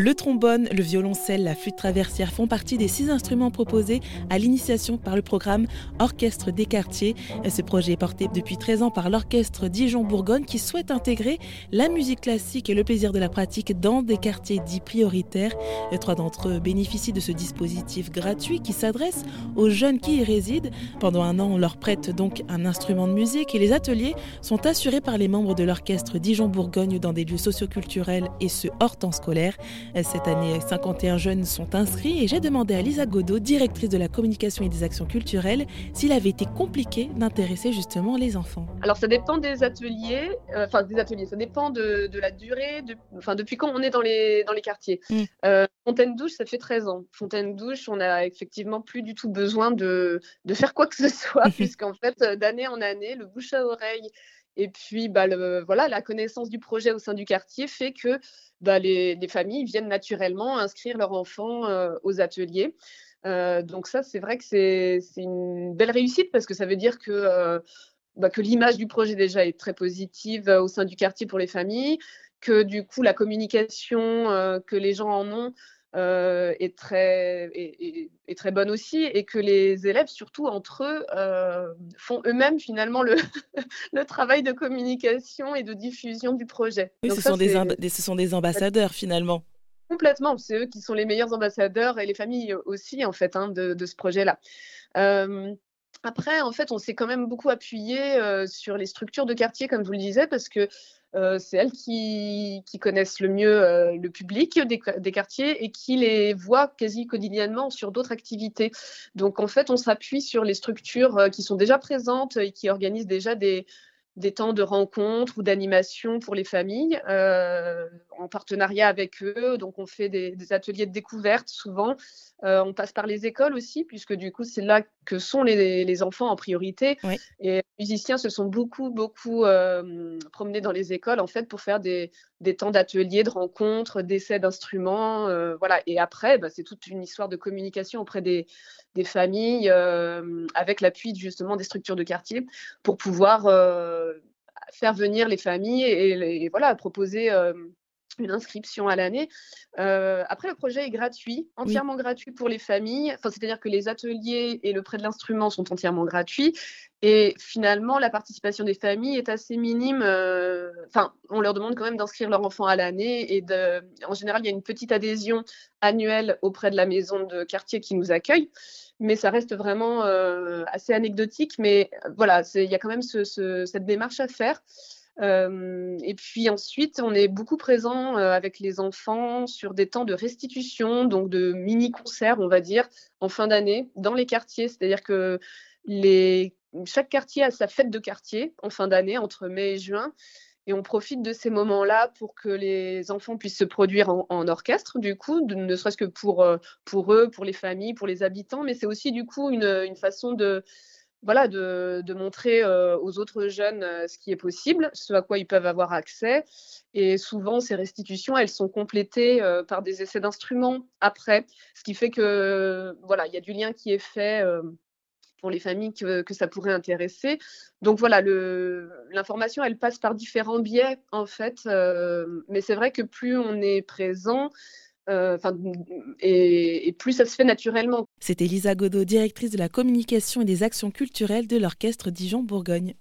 Le trombone, le violoncelle, la flûte traversière font partie des six instruments proposés à l'initiation par le programme Orchestre des quartiers. Ce projet est porté depuis 13 ans par l'Orchestre Dijon-Bourgogne qui souhaite intégrer la musique classique et le plaisir de la pratique dans des quartiers dits prioritaires. Trois d'entre eux bénéficient de ce dispositif gratuit qui s'adresse aux jeunes qui y résident. Pendant un an, on leur prête donc un instrument de musique et les ateliers sont assurés par les membres de l'Orchestre Dijon-Bourgogne dans des lieux socioculturels et ce hors temps scolaire. Cette année, 51 jeunes sont inscrits et j'ai demandé à Lisa Godot, directrice de la communication et des actions culturelles, s'il avait été compliqué d'intéresser justement les enfants. Alors ça dépend des ateliers, euh, enfin des ateliers, ça dépend de, la durée, enfin depuis quand on est dans les, dans les quartiers. Mm. Euh, Fontaine Douche, ça fait 13 ans. Fontaine Douche, on a effectivement plus du tout besoin de, de faire quoi que ce soit, puisqu'en fait, d'année en année, le bouche à oreille et puis, bah, voilà, la connaissance du projet au sein du quartier fait que bah, les, familles viennent naturellement inscrire leurs enfants euh, aux ateliers. Euh, donc ça, c'est vrai que c'est une belle réussite parce que ça veut dire que, euh, bah, que l'image du projet déjà est très positive au sein du quartier pour les familles, que du coup la communication que les gens en ont euh, est, très, est, très bonne aussi et que les élèves, surtout entre eux, euh, font eux-mêmes finalement le, le, travail de communication et de diffusion du projet. Oui, ce, sont des ce sont des ambassadeurs finalement. Complètement, c'est eux qui sont les meilleurs ambassadeurs et les familles aussi en fait hein, de, de, ce projet-là. Euh, après, en fait, on s'est quand même beaucoup appuyé sur les structures de quartier, comme je vous le disais, parce que euh, c'est elles qui, connaissent le mieux euh, le public des, quartiers et qui les voient quasi quotidiennement sur d'autres activités. Donc en fait, on s'appuie sur les structures euh, qui sont déjà présentes et qui organisent déjà des, des temps de rencontres ou d'animation pour les familles en partenariat avec eux. Donc, on fait des, ateliers de découverte souvent. on passe par les écoles aussi, puisque du coup, c'est là que sont les, enfants en priorité. Et les musiciens se sont beaucoup, beaucoup promenés dans les écoles, en fait, pour faire des, temps d'ateliers, de rencontres, d'essais d'instruments. voilà. Et après, bah, c'est toute une histoire de communication auprès des, familles, avec l'appui justement des structures de quartier, pour pouvoir faire venir les familles et, voilà, proposer une inscription à l'année. Euh, après, le projet est gratuit, entièrement gratuit pour les familles. Enfin, c'est-à-dire que les ateliers et le prêt de l'instrument sont entièrement gratuits. Et finalement, la participation des familles est assez minime. Euh, enfin, on leur demande quand même d'inscrire leur enfant à l'année. Et de... en général, il y a une petite adhésion annuelle auprès de la maison de quartier qui nous accueille. Mais ça reste vraiment euh, assez anecdotique. Mais voilà, il y a quand même cette démarche à faire et puis ensuite, on est beaucoup présent avec les enfants sur des temps de restitution, donc de mini-concerts, on va dire, en fin d'année, dans les quartiers. C'est-à-dire que chaque quartier a sa fête de quartier en fin d'année, entre mai et juin. Et on profite de ces moments-là pour que les enfants puissent se produire en, orchestre, du coup, ne serait-ce que pour, eux, pour les familles, pour les habitants, mais c'est aussi, du coup, une façon de, voilà, de, montrer aux autres jeunes ce qui est possible, ce à quoi ils peuvent avoir accès. Et souvent, ces restitutions, elles sont complétées par des essais d'instruments après, ce qui fait que voilà, il y a du lien qui est fait pour les familles que, ça pourrait intéresser. Donc voilà, l'information, elle passe par différents biais en fait, mais c'est vrai que plus on est présent, euh, et, plus ça se fait naturellement. C'était Lisa Godot, directrice de la communication et des actions culturelles de l'orchestre Dijon-Bourgogne.